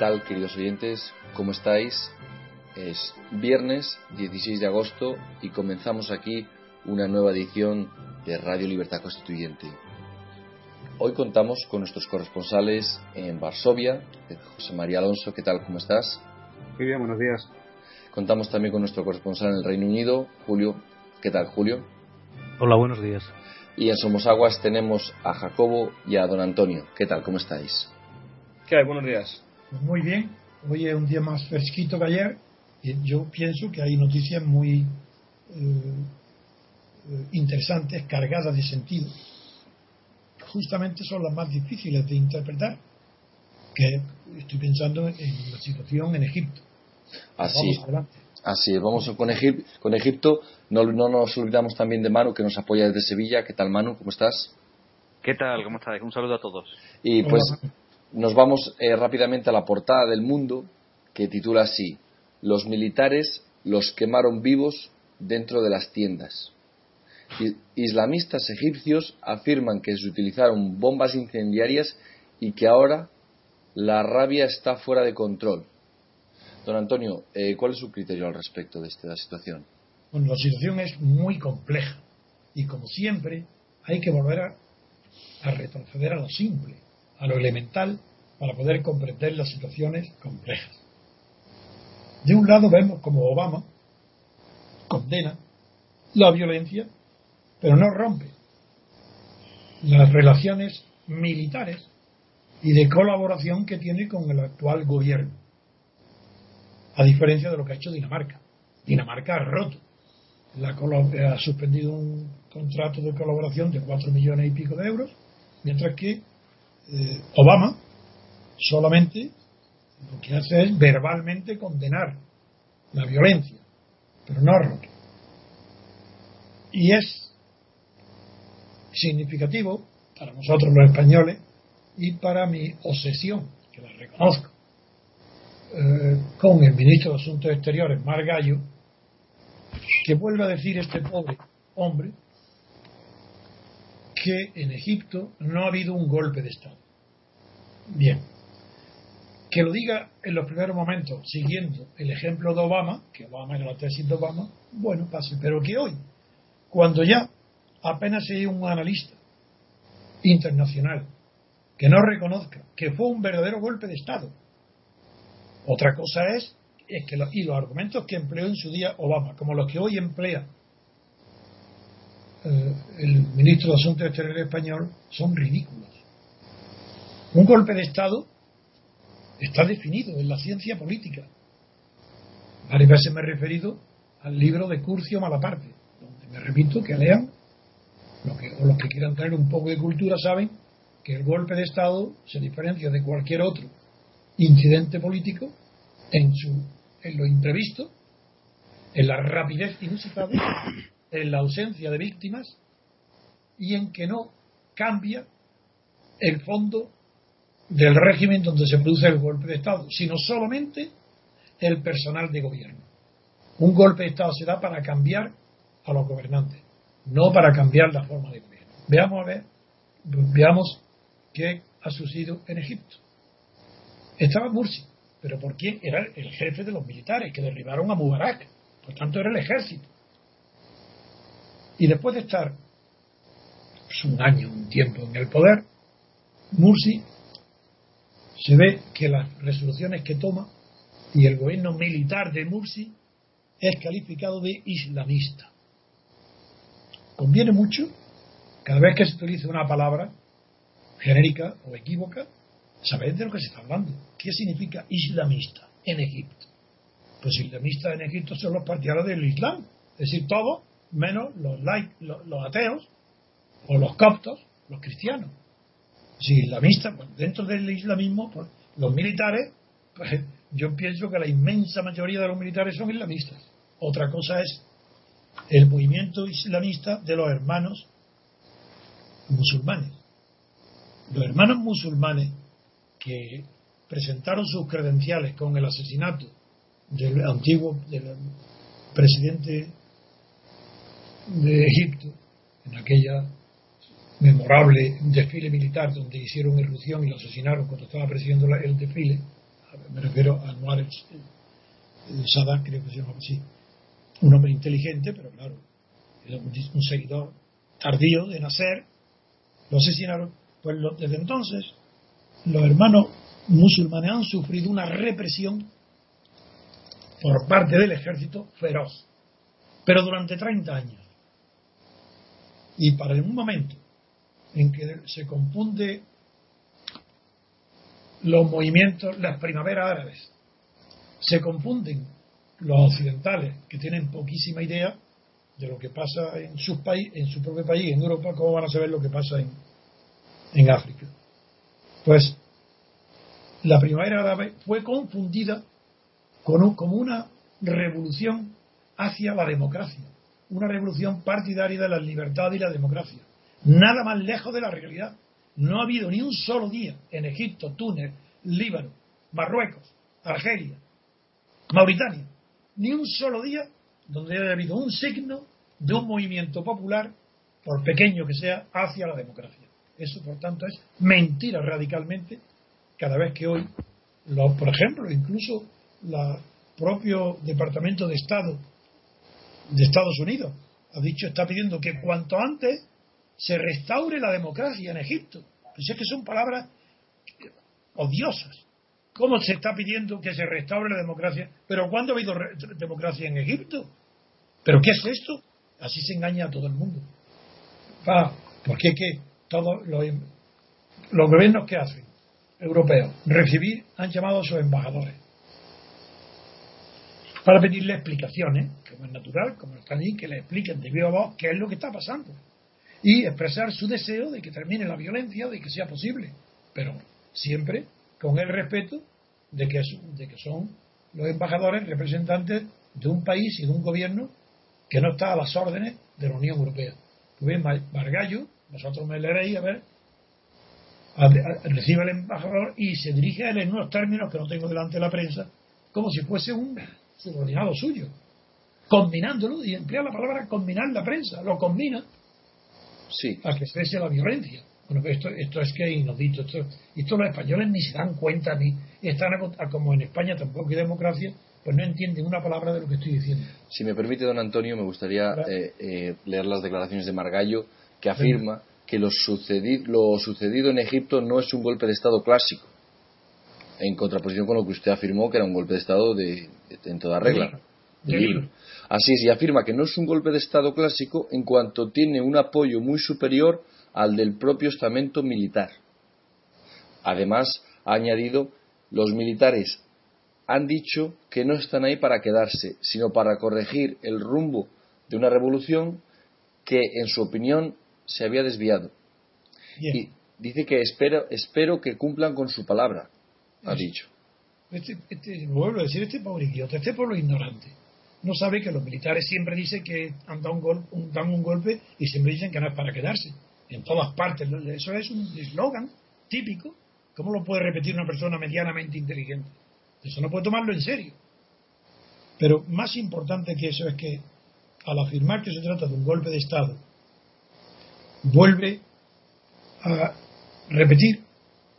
tal, queridos oyentes? ¿Cómo estáis? Es viernes 16 de agosto y comenzamos aquí una nueva edición de Radio Libertad Constituyente. Hoy contamos con nuestros corresponsales en Varsovia, José María Alonso, ¿qué tal? ¿Cómo estás? Muy bien, buenos días. Contamos también con nuestro corresponsal en el Reino Unido, Julio. ¿Qué tal, Julio? Hola, buenos días. Y en Somosaguas tenemos a Jacobo y a don Antonio. ¿Qué tal? ¿Cómo estáis? ¿Qué hay? Buenos días. Pues muy bien. Hoy es un día más fresquito que ayer y yo pienso que hay noticias muy eh, interesantes, cargadas de sentido. Justamente son las más difíciles de interpretar, que estoy pensando en la situación en Egipto. Así, así vamos con, Egip con Egipto. No, no nos olvidamos también de Manu, que nos apoya desde Sevilla. ¿Qué tal, Manu? ¿Cómo estás? ¿Qué tal? ¿Cómo estáis? Un saludo a todos. Y pues nos vamos eh, rápidamente a la portada del mundo, que titula así: Los militares los quemaron vivos dentro de las tiendas. Islamistas egipcios afirman que se utilizaron bombas incendiarias y que ahora la rabia está fuera de control. Don Antonio, eh, ¿cuál es su criterio al respecto de esta situación? Bueno, la situación es muy compleja y como siempre hay que volver a, a retroceder a lo simple, a lo elemental, para poder comprender las situaciones complejas. De un lado vemos como Obama condena la violencia, pero no rompe las relaciones militares y de colaboración que tiene con el actual gobierno a diferencia de lo que ha hecho Dinamarca. Dinamarca ha roto, ha suspendido un contrato de colaboración de 4 millones y pico de euros, mientras que eh, Obama solamente lo que hace es verbalmente condenar la violencia, pero no roto. Y es significativo para nosotros los españoles y para mi obsesión, que la reconozco, eh, con el ministro de Asuntos Exteriores, Mar Gallo, que vuelve a decir este pobre hombre que en Egipto no ha habido un golpe de Estado. Bien, que lo diga en los primeros momentos siguiendo el ejemplo de Obama, que Obama era la tesis de Obama, bueno, pase, pero que hoy, cuando ya apenas hay un analista internacional que no reconozca que fue un verdadero golpe de Estado, otra cosa es, es que los, y los argumentos que empleó en su día Obama, como los que hoy emplea eh, el ministro de Asuntos Exteriores español, son ridículos. Un golpe de Estado está definido en la ciencia política. Varias veces me he referido al libro de Curcio Malaparte, donde me repito que lean, lo que, o los que quieran tener un poco de cultura saben que el golpe de Estado se diferencia de cualquier otro incidente político en, su, en lo imprevisto, en la rapidez inusitada, en la ausencia de víctimas y en que no cambia el fondo del régimen donde se produce el golpe de Estado, sino solamente el personal de gobierno. Un golpe de Estado se da para cambiar a los gobernantes, no para cambiar la forma de gobierno. Veamos a ver, veamos qué ha sucedido en Egipto. Estaba Mursi, pero ¿por quién? Era el jefe de los militares que derribaron a Mubarak, por tanto era el ejército. Y después de estar pues, un año, un tiempo en el poder, Mursi se ve que las resoluciones que toma y el gobierno militar de Mursi es calificado de islamista. Conviene mucho, cada vez que se utilice una palabra genérica o equívoca, saber de lo que se está hablando. ¿Qué significa islamista en Egipto? Pues islamistas en Egipto son los partidarios del Islam, es decir, todos menos los, los, ateos o los coptos, los cristianos. Si islamistas, pues dentro del islamismo, pues, los militares, pues, yo pienso que la inmensa mayoría de los militares son islamistas. Otra cosa es el movimiento islamista de los hermanos musulmanes. Los hermanos musulmanes que presentaron sus credenciales con el asesinato del antiguo del presidente de Egipto en aquella memorable desfile militar donde hicieron irrupción y lo asesinaron cuando estaba presidiendo el desfile me refiero a Anwar Sadat, creo que se llama así, un hombre inteligente, pero claro, un seguidor tardío de nacer, lo asesinaron. Pues desde entonces los hermanos musulmanes han sufrido una represión por parte del ejército feroz, pero durante 30 años. Y para un momento en que se confunde los movimientos, las primaveras árabes, se confunden los occidentales que tienen poquísima idea de lo que pasa en su país, en su propio país, en Europa, cómo van a saber lo que pasa en, en África. Pues la primavera árabe fue confundida con como una revolución hacia la democracia, una revolución partidaria de la libertad y la democracia. Nada más lejos de la realidad. No ha habido ni un solo día en Egipto, Túnez, Líbano, Marruecos, Argelia, Mauritania, ni un solo día donde haya habido un signo de un movimiento popular, por pequeño que sea, hacia la democracia. Eso, por tanto, es mentira radicalmente cada vez que hoy, por ejemplo, incluso el propio Departamento de Estado de Estados Unidos ha dicho, está pidiendo que cuanto antes se restaure la democracia en Egipto. Pues es que son palabras odiosas. ¿Cómo se está pidiendo que se restaure la democracia? ¿Pero cuándo ha habido democracia en Egipto? ¿Pero qué es esto? Así se engaña a todo el mundo. Ah, porque que todos los, los gobiernos que hacen, europeos, recibir, han llamado a sus embajadores para pedirle explicaciones, como es natural, como están ahí, que le expliquen de viva voz qué es lo que está pasando. Y expresar su deseo de que termine la violencia, de que sea posible. Pero siempre con el respeto de que, de que son los embajadores representantes de un país y de un gobierno que no está a las órdenes de la Unión Europea. Pues bien, Margallo, vosotros me leeréis, a ver, recibe al embajador y se dirige a él en unos términos que no tengo delante de la prensa, como si fuese un subordinado suyo, combinándolo, y emplea la palabra combinar la prensa, lo combina sí. a que exprese la violencia. Bueno, esto, esto es que es inaudito. Esto, esto los españoles ni se dan cuenta, ni están como en España tampoco hay democracia, pues no entienden una palabra de lo que estoy diciendo. Si me permite, don Antonio, me gustaría eh, eh, leer las declaraciones de Margallo, que afirma que lo sucedido, lo sucedido en Egipto no es un golpe de Estado clásico, en contraposición con lo que usted afirmó, que era un golpe de Estado de, en toda regla. Así es, y afirma que no es un golpe de Estado clásico en cuanto tiene un apoyo muy superior al del propio estamento militar. Además, ha añadido, los militares han dicho que no están ahí para quedarse, sino para corregir el rumbo de una revolución que, en su opinión, se había desviado. Y dice que espero, espero que cumplan con su palabra, ha dicho. Este, este, vuelvo a decir, este pobre idiota, este pueblo ignorante, no sabe que los militares siempre dicen que han dado un, dan un golpe y siempre dicen que no es para quedarse. En todas partes, eso es un eslogan típico. ¿Cómo lo puede repetir una persona medianamente inteligente? Eso no puede tomarlo en serio. Pero más importante que eso es que al afirmar que se trata de un golpe de Estado, vuelve a repetir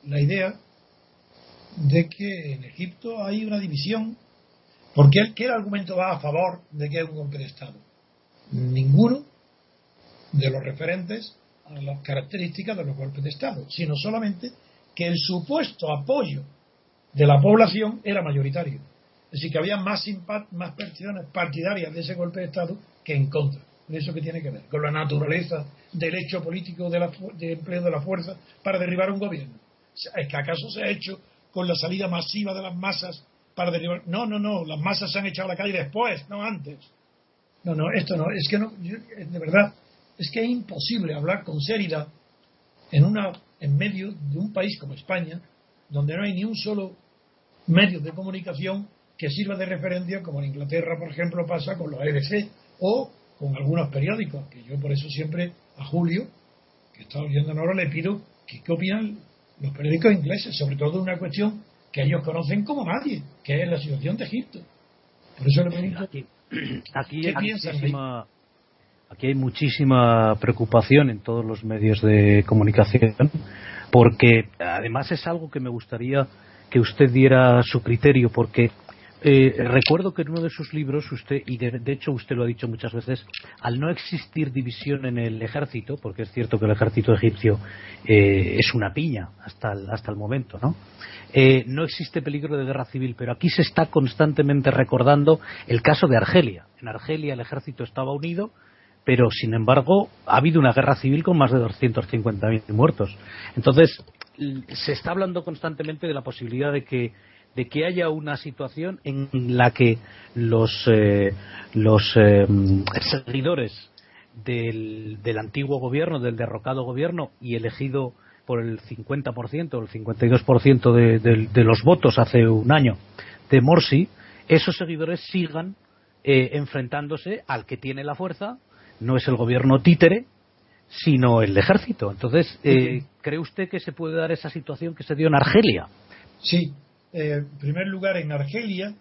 la idea de que en Egipto hay una división. Porque ¿qué argumento va a favor de que es un golpe de Estado? Ninguno de los referentes a las características de los golpes de Estado, sino solamente que el supuesto apoyo de la población era mayoritario. Es decir, que había más, más partidarias de ese golpe de Estado que en contra. ¿De eso que tiene que ver? Con la naturaleza del hecho político de, la, empleo de la fuerza para derribar un gobierno. ¿Es que acaso se ha hecho con la salida masiva de las masas para derribar? No, no, no. Las masas se han echado a la calle después, no antes. No, no, esto no. Es que no, de verdad, es que es imposible hablar con seriedad en, una, en medio de un país como España, donde no hay ni un solo medio de comunicación que sirva de referencia, como en Inglaterra, por ejemplo, pasa con los EBC o con algunos periódicos, que yo por eso siempre a Julio, que está oyendo ahora, le pido que qué los periódicos ingleses, sobre todo una cuestión que ellos conocen como nadie, que es la situación de Egipto. Por eso le pregunto, aquí, aquí ¿qué piensan? Aquí hay muchísima preocupación en todos los medios de comunicación porque además es algo que me gustaría que usted diera su criterio, porque eh, recuerdo que en uno de sus libros, usted, y de, hecho usted lo ha dicho muchas veces, al no existir división en el ejército, porque es cierto que el ejército egipcio eh, es una piña hasta el, hasta el momento, ¿no? Eh, no existe peligro de guerra civil, pero aquí se está constantemente recordando el caso de Argelia. En Argelia el ejército estaba unido, pero sin embargo ha habido una guerra civil con más de 250.000 muertos. Entonces, se está hablando constantemente de la posibilidad de que de que haya una situación en la que los, eh, los eh, seguidores del, antiguo gobierno, del derrocado gobierno y elegido por el 50% o el 52% de, de, los votos hace un año de Morsi, esos seguidores sigan eh, enfrentándose al que tiene la fuerza, no es el gobierno títere, sino el ejército. Entonces, ¿cree usted que se puede dar esa situación que se dio en Argelia? Sí, eh, en primer lugar en Argelia,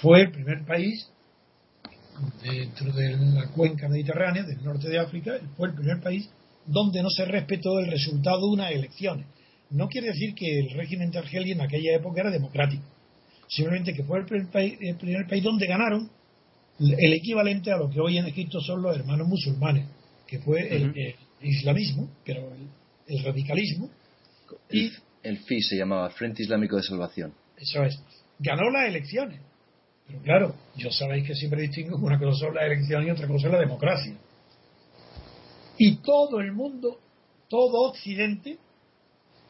fue el primer país dentro de la cuenca mediterránea del norte de África, fue el primer país donde no se respetó el resultado de unas elecciones. No quiere decir que el régimen de Argelia en aquella época era democrático, simplemente que fue el primer país, el primer país donde ganaron el equivalente a lo que hoy en Egipto son los hermanos musulmanes, que fue el, islamismo, pero el, radicalismo, y el FI se llamaba, Frente Islámico de Salvación. Eso es. Ganó las elecciones. Pero claro, yo sabéis que siempre distingo una cosa son las elecciones y otra cosa es la democracia. Y todo el mundo, todo Occidente,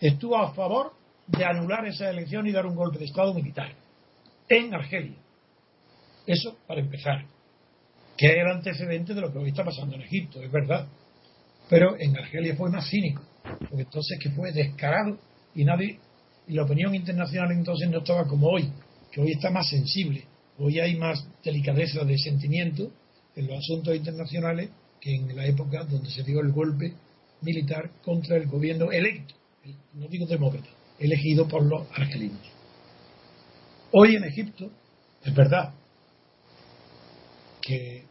estuvo a favor de anular esa elección y dar un golpe de Estado militar en Argelia. Eso para empezar. Que es el antecedente de lo que hoy está pasando en Egipto, es verdad. Pero en Argelia fue más cínico, porque entonces que fue descarado y nadie y la opinión internacional entonces no estaba como hoy, que hoy está más sensible, hoy hay más delicadeza de sentimiento en los asuntos internacionales que en la época donde se dio el golpe militar contra el gobierno electo, no digo demócrata, elegido por los argelinos. Hoy en Egipto es verdad que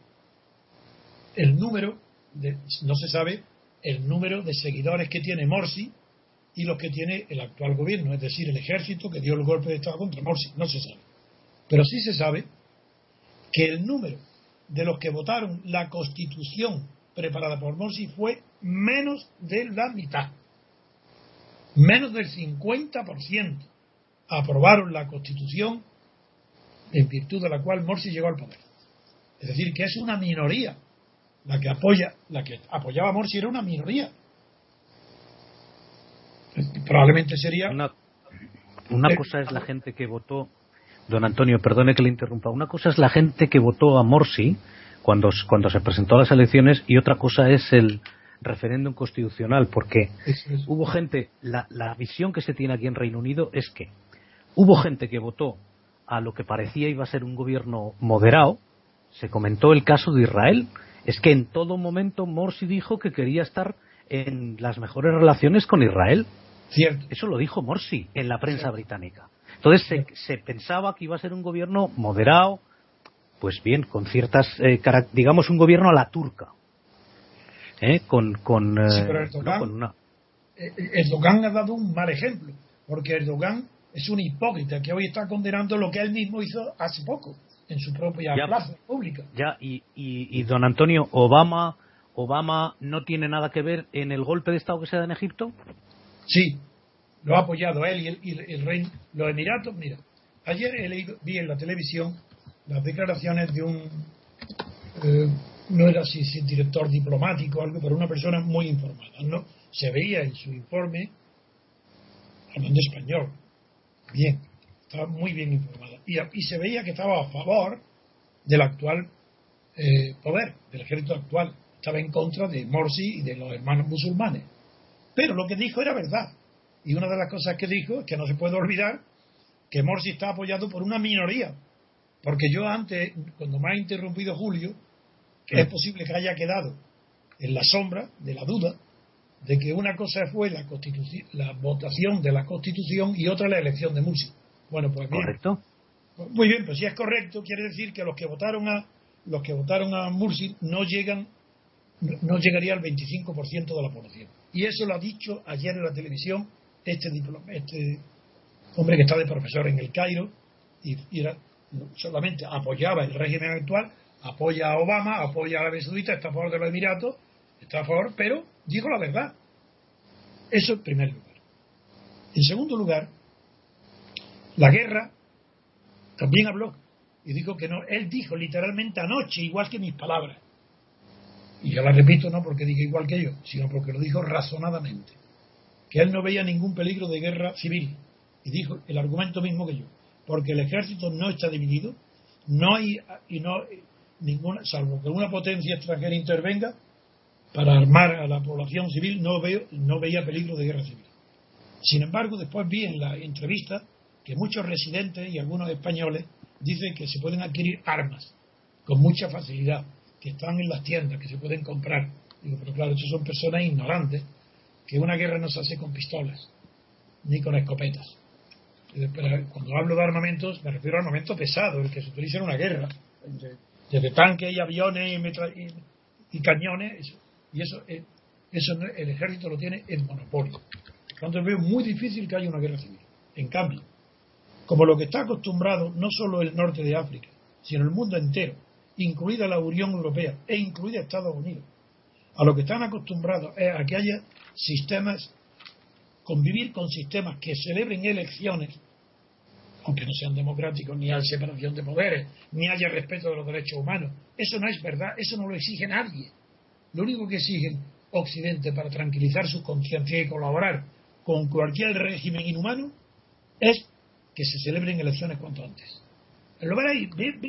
el número, de, no se sabe el número de seguidores que tiene Morsi y los que tiene el actual gobierno, es decir, el ejército que dio el golpe de Estado contra Morsi. No se sabe. Pero sí se sabe que el número de los que votaron la constitución preparada por Morsi fue menos de la mitad. Menos del 50% aprobaron la constitución en virtud de la cual Morsi llegó al poder. Es decir, que es una minoría. La que apoya, la que apoyaba a Morsi era una minoría probablemente sería. Una, una cosa es la gente que votó, don Antonio, perdone que le interrumpa, una cosa es la gente que votó a Morsi cuando, cuando se presentó a las elecciones y otra cosa es el referéndum constitucional, porque hubo gente, la, la visión que se tiene aquí en Reino Unido es que hubo gente que votó a lo que parecía iba a ser un gobierno moderado, se comentó el caso de Israel, es que en todo momento Morsi dijo que quería estar en las mejores relaciones con Israel. Eso lo dijo Morsi en la prensa británica. Entonces se, pensaba que iba a ser un gobierno moderado, pues bien, con ciertas, eh, digamos, un gobierno a la turca. ¿eh? Con, con, eh, Erdogan, una... Erdogan ha dado un mal ejemplo, porque Erdogan es un hipócrita que hoy está condenando lo que él mismo hizo hace poco en su propia plaza pública. Ya, y, y don Antonio, Obama Obama no tiene nada que ver en el golpe de Estado que se da en Egipto? Sí, lo ha apoyado él y el, y el rey, los Emiratos. Mira, ayer he leído, vi en la televisión las declaraciones de un, eh, no era si, si director diplomático o algo, pero una persona muy informada. ¿no? Se veía en su informe, hablando español, bien, estaba muy bien informada. Y, se veía que estaba a favor del actual eh, poder, del ejército actual estaba en contra de Morsi y de los hermanos musulmanes. Pero lo que dijo era verdad. Y una de las cosas que dijo es que no se puede olvidar que Morsi está apoyado por una minoría. Porque yo antes, cuando me ha interrumpido Julio, que es posible que haya quedado en la sombra de la duda de que una cosa fue la, la votación de la Constitución y otra la elección de Morsi. Bueno, pues bien. Correcto. Muy bien, pues si es correcto, quiere decir que los que votaron a los que votaron a Mursi no llegan no llegaría al 25% de la población. Y eso lo ha dicho ayer en la televisión este, este hombre que está de profesor en el Cairo y, era, solamente apoyaba el régimen actual, apoya a Obama, apoya a Arabia Saudita, está a favor de los Emiratos, está a favor, pero dijo la verdad. Eso en primer lugar. En segundo lugar, la guerra también habló y dijo que no. Él dijo literalmente anoche, igual que mis palabras. Y yo la repito no porque diga igual que yo, sino porque lo dijo razonadamente. Que él no veía ningún peligro de guerra civil. Y dijo el argumento mismo que yo. Porque el ejército no está dividido, no hay, y no, ninguna, salvo que una potencia extranjera intervenga para armar a la población civil, no, veo, no veía peligro de guerra civil. Sin embargo, después vi en la entrevista que muchos residentes y algunos españoles dicen que se pueden adquirir armas con mucha facilidad, que están en las tiendas, que se pueden comprar. Digo, pero claro, estos son personas ignorantes, que una guerra no se hace con pistolas, ni con escopetas. Pero cuando hablo de armamentos, me refiero a armamento pesado, el que se utiliza en una guerra, desde tanques y aviones y, cañones, y eso, eso el ejército lo tiene en monopolio. Entonces veo muy difícil que haya una guerra civil. En cambio, como lo que está acostumbrado no solo el norte de África, sino el mundo entero, incluida la Unión Europea e incluida Estados Unidos, a lo que están acostumbrados es a que haya sistemas, convivir con sistemas que celebren elecciones, aunque no sean democráticos, ni haya separación de poderes, ni haya respeto de los derechos humanos. Eso no es verdad, eso no lo exige nadie. Lo único que exigen Occidente para tranquilizar su conciencia y colaborar con cualquier régimen inhumano es que se celebren elecciones cuanto antes. Lo veréis,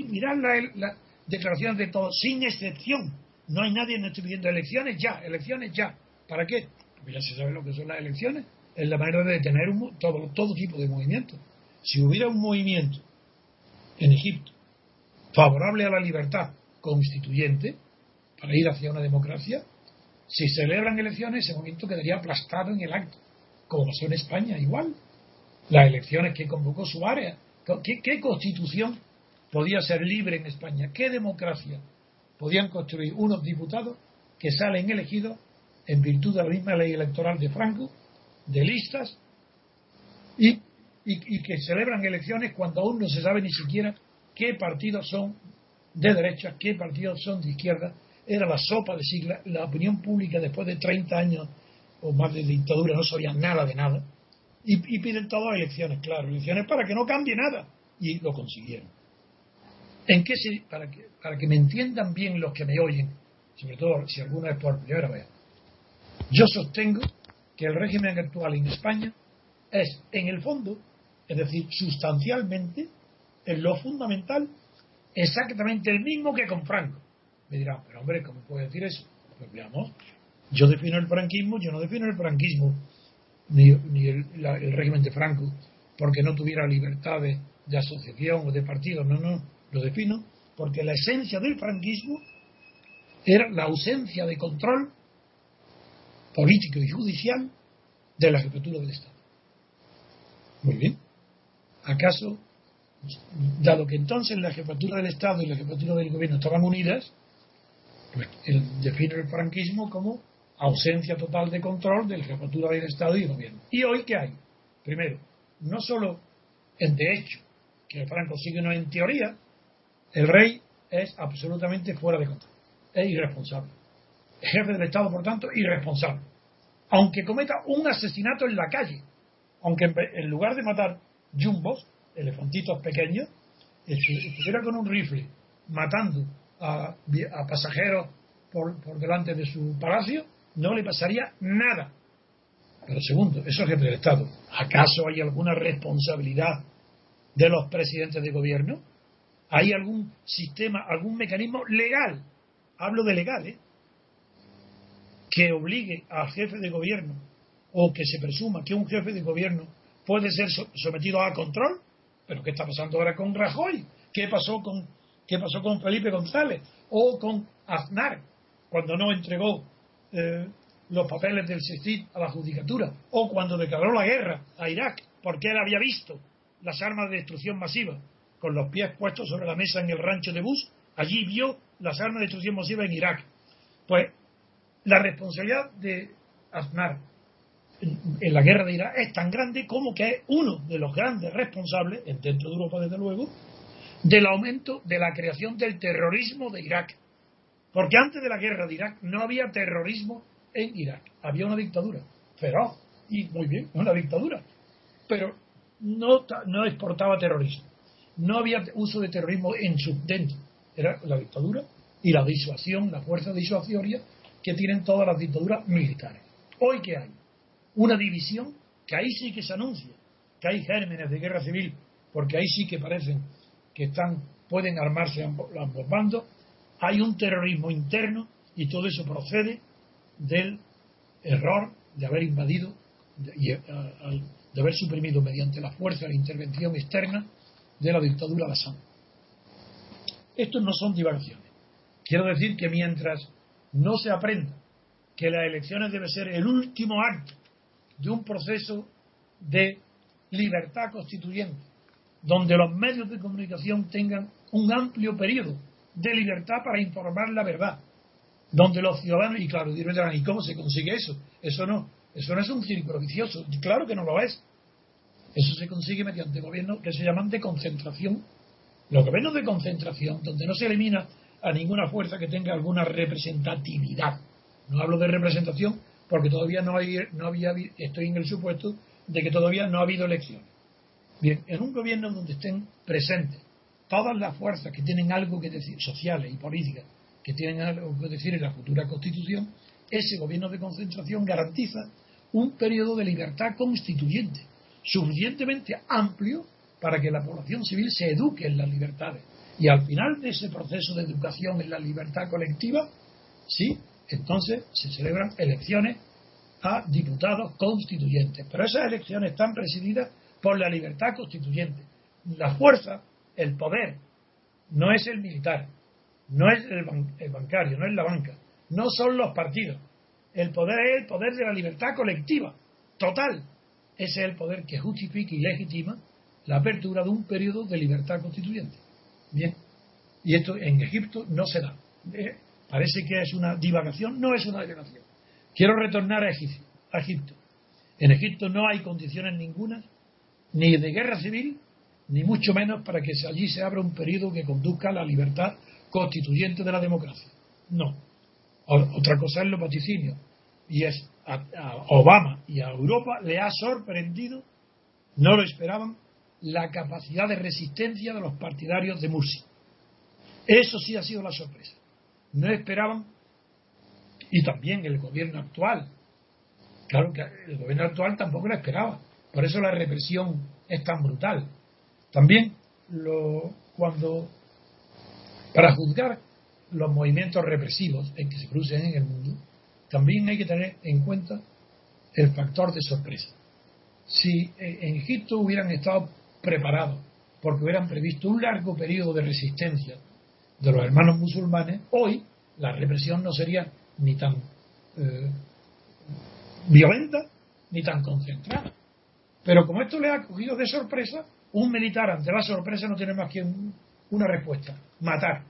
mirad las la declaraciones de todos, sin excepción. No hay nadie no pidiendo elecciones ya, elecciones ya. ¿Para qué? Porque ya se sabe lo que son las elecciones. Es la manera de detener un, todo, todo tipo de movimientos. Si hubiera un movimiento en Egipto favorable a la libertad constituyente para ir hacia una democracia, si celebran elecciones, ese movimiento quedaría aplastado en el acto, como pasó en España, igual las elecciones que convocó su área. ¿Qué, constitución podía ser libre en España? ¿Qué democracia podían construir unos diputados que salen elegidos en virtud de la misma ley electoral de Franco, de listas, y, y, que celebran elecciones cuando aún no se sabe ni siquiera qué partidos son de derecha, qué partidos son de izquierda? Era la sopa de sigla. La opinión pública después de 30 años o más de dictadura no sabía nada de nada y, piden todas elecciones, claro, elecciones para que no cambie nada. Y lo consiguieron. ¿En qué se, para, que, para que me entiendan bien los que me oyen, sobre todo si alguna es por primera vez, yo sostengo que el régimen actual en España es, en el fondo, es decir, sustancialmente, en lo fundamental, exactamente el mismo que con Franco. Me dirán, pero hombre, ¿cómo puede decir eso? Pues veamos, yo defino el franquismo, yo no defino el franquismo ni, el, régimen de Franco porque no tuviera libertades de asociación o de partido, no, no, lo defino porque la esencia del franquismo era la ausencia de control político y judicial de la jefatura del Estado. Muy bien. ¿Acaso, dado que entonces la jefatura del Estado y la jefatura del gobierno estaban unidas, pues él define el franquismo como ausencia total de control de la jefatura del Estado y el gobierno. ¿Y hoy qué hay? Primero, no solo en de hecho, que Franco sigue no en teoría, el rey es absolutamente fuera de control, es irresponsable. jefe del Estado, por tanto, irresponsable. Aunque cometa un asesinato en la calle, aunque en lugar de matar jumbos, elefantitos pequeños, estuviera con un rifle matando a, pasajeros por, por delante de su palacio, no le pasaría nada. Pero segundo, eso es jefe del Estado. ¿Acaso hay alguna responsabilidad de los presidentes de gobierno? ¿Hay algún sistema, algún mecanismo legal? Hablo de legal, ¿eh? Que obligue al jefe de gobierno o que se presuma que un jefe de gobierno puede ser sometido a control. ¿Pero qué está pasando ahora con Rajoy? ¿Qué pasó con, Felipe González? ¿O con Aznar cuando no entregó eh, los papeles del SISTIT a la judicatura, o cuando declaró la guerra a Irak, porque él había visto las armas de destrucción masiva con los pies puestos sobre la mesa en el rancho de Bush, allí vio las armas de destrucción masiva en Irak. Pues la responsabilidad de Aznar en la guerra de Irak es tan grande como que es uno de los grandes responsables, dentro de Europa desde luego, del aumento de la creación del terrorismo de Irak. Porque antes de la guerra de Irak no había terrorismo en Irak, había una dictadura feroz y muy bien, una dictadura, pero no, no exportaba terrorismo, no había uso de terrorismo en su dentro, era la dictadura y la disuasión, la fuerza disuasoria que tienen todas las dictaduras militares. Hoy que hay una división que ahí sí que se anuncia, que hay gérmenes de guerra civil, porque ahí sí que parecen que están pueden armarse ambos, bandos, hay un terrorismo interno y todo eso procede del error de haber invadido de haber suprimido mediante la fuerza la intervención externa de la dictadura Assad. Estos no son divagaciones. Quiero decir que mientras no se aprenda que las elecciones debe ser el último acto de un proceso de libertad constituyente, donde los medios de comunicación tengan un amplio periodo de libertad para informar la verdad, donde los ciudadanos, y claro, dirán, ¿y cómo se consigue eso? Eso no, eso no es un círculo vicioso, claro que no lo es. Eso se consigue mediante gobiernos que se llaman de concentración. Los gobiernos de concentración, donde no se elimina a ninguna fuerza que tenga alguna representatividad. No hablo de representación porque todavía no, hay, no había, estoy en el supuesto de que todavía no ha habido elecciones. Bien, en un gobierno donde estén presentes todas las fuerzas que tienen algo que decir, sociales y políticas, que tienen algo que decir en la futura constitución, ese gobierno de concentración garantiza un periodo de libertad constituyente suficientemente amplio para que la población civil se eduque en las libertades. Y al final de ese proceso de educación en la libertad colectiva, sí, entonces se celebran elecciones a diputados constituyentes. Pero esas elecciones están presididas por la libertad constituyente. La fuerza, el poder, no es el militar, no es el, bancario, no es la banca, no son los partidos. El poder es el poder de la libertad colectiva, total. Ese es el poder que justifica y legitima la apertura de un periodo de libertad constituyente. Bien, y esto en Egipto no se da. Eh, parece que es una divagación, no es una divagación. Quiero retornar a, Egipto. En Egipto no hay condiciones ninguna, ni de guerra civil, ni mucho menos para que allí se abra un periodo que conduzca a la libertad constituyente de la democracia. No. Otra cosa es los vaticinios. Y es a, Obama y a Europa le ha sorprendido, no lo esperaban, la capacidad de resistencia de los partidarios de Mursi. Eso sí ha sido la sorpresa. No esperaban, y también el gobierno actual, claro que el gobierno actual tampoco lo esperaba, por eso la represión es tan brutal. También lo, cuando para juzgar los movimientos represivos en que se producen en el mundo, también hay que tener en cuenta el factor de sorpresa. Si en Egipto hubieran estado preparados porque hubieran previsto un largo periodo de resistencia de los hermanos musulmanes, hoy la represión no sería ni tan eh, violenta ni tan concentrada. Pero como esto le ha cogido de sorpresa, un militar ante la sorpresa no tiene más que una respuesta, matar.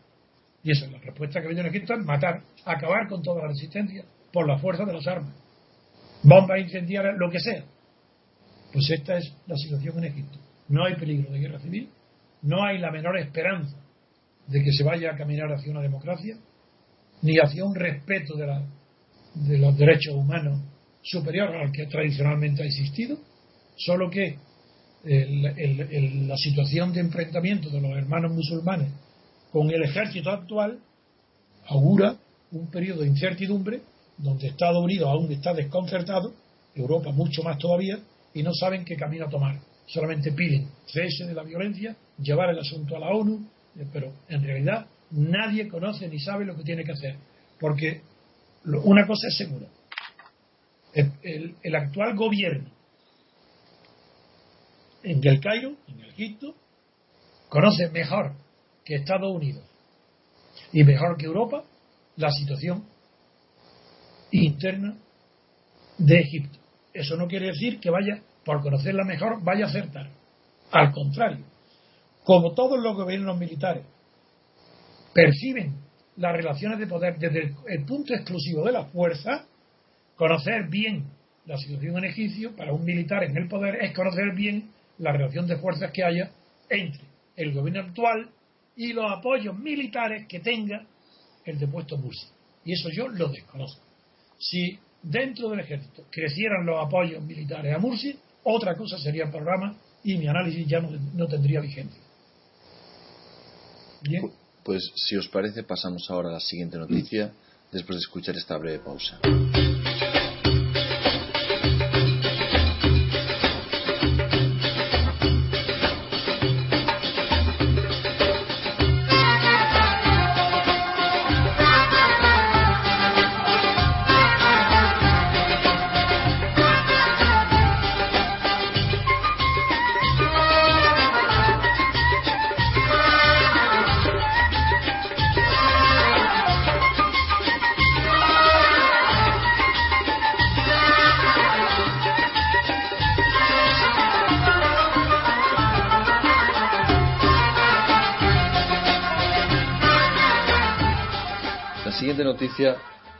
Y esa es la respuesta que viene en Egipto, matar, acabar con toda la resistencia por la fuerza de las armas. Bombas incendiarias, lo que sea. Pues esta es la situación en Egipto. No hay peligro de guerra civil, no hay la menor esperanza de que se vaya a caminar hacia una democracia, ni hacia un respeto de, los derechos humanos superior al que tradicionalmente ha existido, solo que la situación de enfrentamiento de los hermanos musulmanes con el ejército actual augura un periodo de incertidumbre donde Estados Unidos aún está desconcertado, Europa mucho más todavía, y no saben qué camino tomar. Solamente piden cese de la violencia, llevar el asunto a la ONU, eh, pero en realidad nadie conoce ni sabe lo que tiene que hacer. Porque una cosa es segura, el, actual gobierno en el Cairo, en el Egipto, conoce mejor que Estados Unidos y mejor que Europa la situación interna de Egipto. Eso no quiere decir que vaya, por conocerla mejor, vaya a acertar. Al contrario, como todos los gobiernos militares perciben las relaciones de poder desde el, punto exclusivo de la fuerza, conocer bien la situación en Egipcio para un militar en el poder es conocer bien la relación de fuerzas que haya entre el gobierno actual y los apoyos militares que tenga el depuesto Mursi. Y eso yo lo desconozco. Si dentro del ejército crecieran los apoyos militares a Mursi, otra cosa sería el programa y mi análisis ya no, tendría vigencia. Bien. Pues si os parece, pasamos ahora a la siguiente noticia después de escuchar esta breve pausa.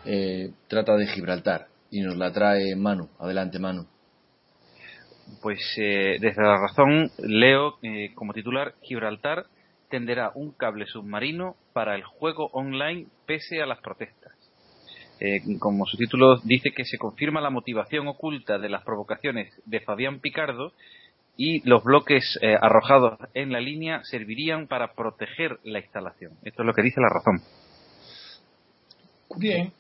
Eh, trata de Gibraltar y nos la trae Manu. Adelante, Manu. Pues eh, desde la razón leo eh, como titular Gibraltar tenderá un cable submarino para el juego online pese a las protestas. como su título dice que se confirma la motivación oculta de las provocaciones de Fabián Picardo y los bloques arrojados en la línea servirían para proteger la instalación. Esto es lo que dice la razón. Bien,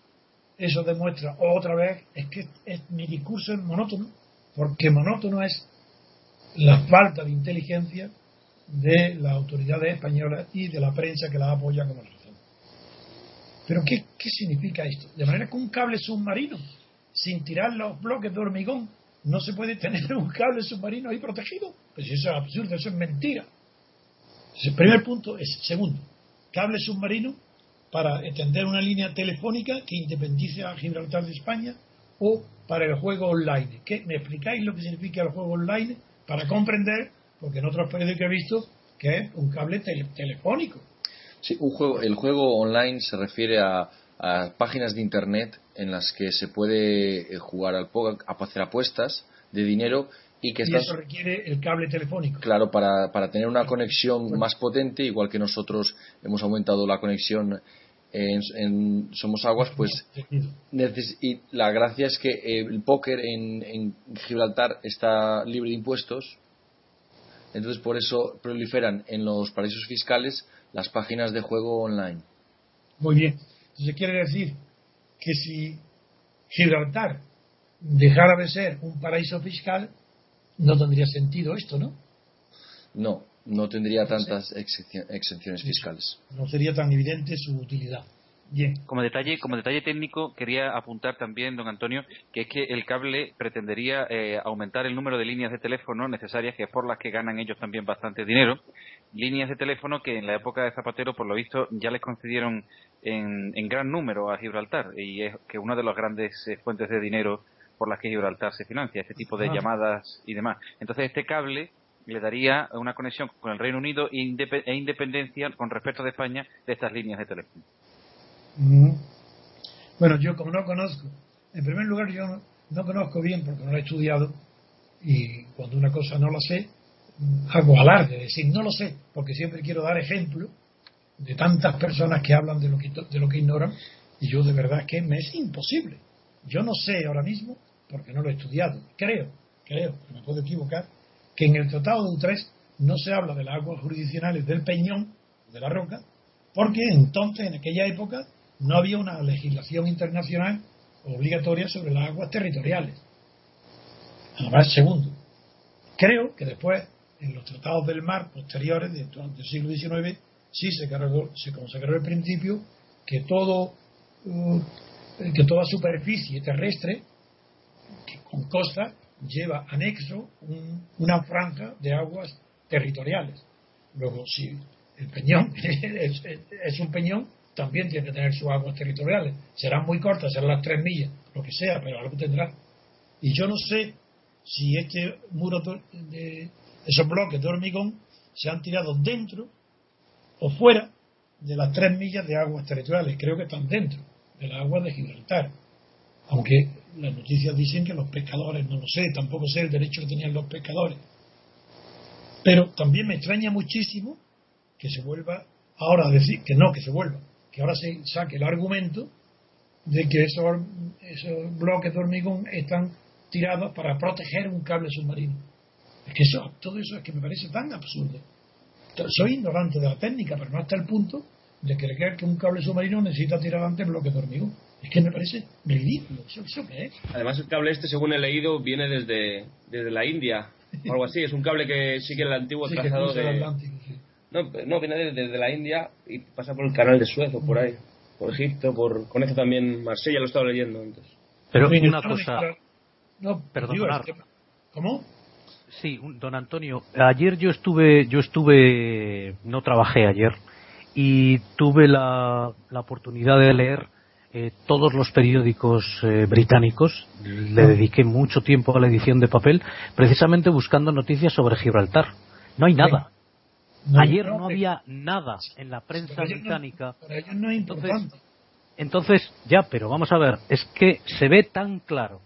eso demuestra otra vez es que mi discurso es monótono, porque monótono es la falta de inteligencia de las autoridades españolas y de la prensa que la apoya como razón. Pero ¿qué, ¿qué significa esto? De manera que un cable submarino, sin tirar los bloques de hormigón, no se puede tener un cable submarino ahí protegido. Pues eso es absurdo, eso es mentira. el primer punto es, segundo, cable submarino para extender una línea telefónica que independice a Gibraltar de España o para el juego online. ¿Qué? ¿Me explicáis lo que significa el juego online para comprender? Porque en otros países que he visto que es un cable telefónico. Sí, un juego, el juego online se refiere a, páginas de internet en las que se puede eh, jugar al a hacer apuestas de dinero y que eso requiere el cable telefónico. Claro, para, para tener una conexión más potente, igual que nosotros hemos aumentado la conexión en, Somos Aguas, pues y la gracia es que el póker en, Gibraltar está libre de impuestos, entonces por eso proliferan en los paraísos fiscales las páginas de juego online. Muy bien, entonces quiere decir que si Gibraltar dejara de ser un paraíso fiscal, no tendría sentido esto, ¿no? No, no tendría tantas exenciones fiscales. No sería tan evidente su utilidad. Bien. Como detalle, como detalle técnico, quería apuntar también, don Antonio, que es que el cable pretendería eh, aumentar el número de líneas de teléfono necesarias, que es por las que ganan ellos también bastante dinero. Líneas de teléfono que en la época de Zapatero, por lo visto, ya les concedieron en, gran número a Gibraltar, y es que una de las grandes eh, fuentes de dinero por las que Gibraltar se financia, este tipo de ah. llamadas y demás. Entonces, este cable le daría una conexión con el Reino Unido e independencia con respecto de España de estas líneas de teléfono. Bueno, yo como no conozco, en primer lugar yo no, conozco bien porque no lo he estudiado y cuando una cosa no la sé, hago alarde, decir, no lo sé, porque siempre quiero dar ejemplo de tantas personas que hablan de lo que, de lo que ignoran y yo de verdad que me es imposible. Yo no sé ahora mismo, porque no lo he estudiado, creo, creo, me puedo equivocar, que en el Tratado de Utrecht no se habla de las aguas jurisdiccionales del Peñón, de la Roca, porque entonces, en aquella época, no había una legislación internacional obligatoria sobre las aguas territoriales. Además, segundo, creo que después, en los tratados del mar posteriores del siglo XIX, sí se, se consagró el principio que todo uh, que toda superficie terrestre con costa lleva anexo una franja de aguas territoriales. Luego, si el peñón es, un peñón, también tiene que tener sus aguas territoriales. Serán muy cortas, serán las tres millas, lo que sea, pero algo tendrá. Y yo no sé si este muro de esos bloques de hormigón se han tirado dentro o fuera de las tres millas de aguas territoriales. Creo que están dentro de las aguas de Gibraltar. Aunque las noticias dicen que los pescadores, no lo sé, tampoco sé el derecho que tenían los pescadores. Pero también me extraña muchísimo que se vuelva ahora a decir, que no, que se vuelva, que ahora se saque el argumento de que esos, bloques de hormigón están tirados para proteger un cable submarino. Es que eso, todo eso es que me parece tan absurdo. Soy ignorante de la técnica, pero no hasta el punto de creer que un cable submarino necesita tirar antes bloques de hormigón. Es que me parece ridículo. ¿Eso, qué es? Además, el cable este, según he leído, viene desde, desde la India o algo así. Es un cable que sigue el antiguo Sí, que trazado de. Atlántico, sí. No, no, viene desde, desde la India y pasa por el canal de Suez o por ahí. Por Egipto, por. Conece también Marsella, lo he estado leyendo antes. Pero una cosa. No, digo, que- ¿Cómo? sí, don Antonio, ayer yo estuve, yo estuve, no trabajé ayer y tuve la, la oportunidad de leer eh, todos los periódicos eh, británicos. Le dediqué mucho tiempo a la edición de papel, precisamente buscando noticias sobre Gibraltar. No hay nada. No, Ayer no, había nada en la prensa Para ellos no- británica. para ellos no es Entonces, importante. Entonces, ya, pero vamos a ver, es que se ve tan claro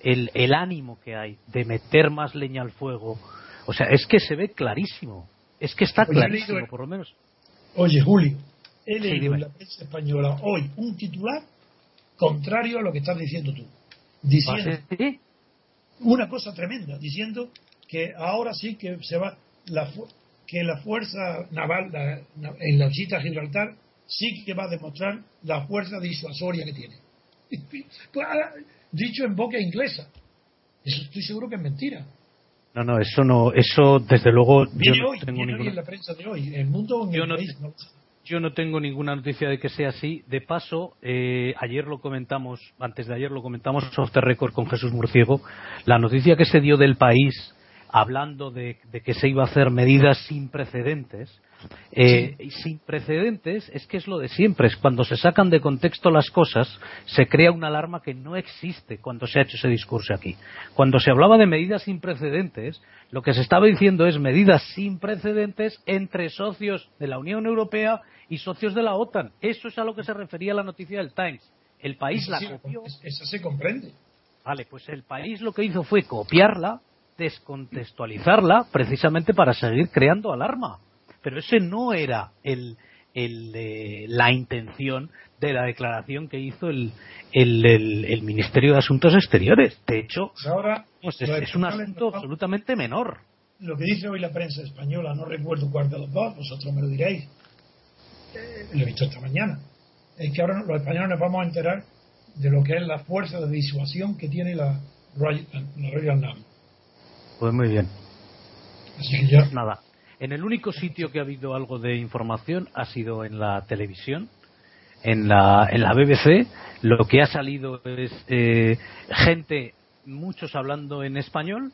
el, el ánimo que hay de meter más leña al fuego. O sea, es que se ve clarísimo. Es que está clarísimo, por lo menos. Oye, Julio, he leído en la prensa española hoy un titular contrario a lo que estás diciendo tú. Diciendo ¿Ah, sí? una cosa tremenda, diciendo que ahora sí que se va la fu- que la fuerza naval la- na- en la visita a Gibraltar sí que va a demostrar la fuerza disuasoria que tiene. Pues, ahora, dicho en boca inglesa. Eso estoy seguro que es mentira. No, no, eso no, eso desde luego yo Viene no hoy, tengo viene hoy ninguna. en la prensa de hoy, en el mundo o en Yo el no país. te- no lo sé. Yo no tengo ninguna noticia de que sea así. De paso, eh, ayer lo comentamos, antes de ayer lo comentamos off the record con Jesús Murciego, la noticia que se dio del país hablando de, de que se iba a hacer medidas sin precedentes. eh, y sin precedentes es que es lo de siempre, es cuando se sacan de contexto las cosas, se crea una alarma que no existe cuando se ha hecho ese discurso aquí. Cuando se hablaba de medidas sin precedentes, lo que se estaba diciendo es medidas sin precedentes entre socios de la Unión Europea y socios de la OTAN. Eso es a lo que se refería la noticia del Times. El país Eso la sí, copió. es- Eso se comprende. Vale, pues el país lo que hizo fue copiarla, descontextualizarla, precisamente para seguir creando alarma. Pero ese no era el, el, eh, la intención de la declaración que hizo el, el, el- Ministerio de Asuntos Exteriores. De hecho, Pues ahora, pues es, un asunto absolutamente menor. lo que dice hoy la prensa española, no recuerdo cuál de los dos, vosotros me lo diréis, Eh, lo he visto esta mañana, es que ahora los españoles nos vamos a enterar de lo que es la fuerza de disuasión que tiene la Royal, la Royal Navy. Pues muy bien. Así que ya, Nada. En el único sitio que ha habido algo de información ha sido en la televisión, en la, en la BBC. Lo que ha salido es eh, gente, muchos hablando en español,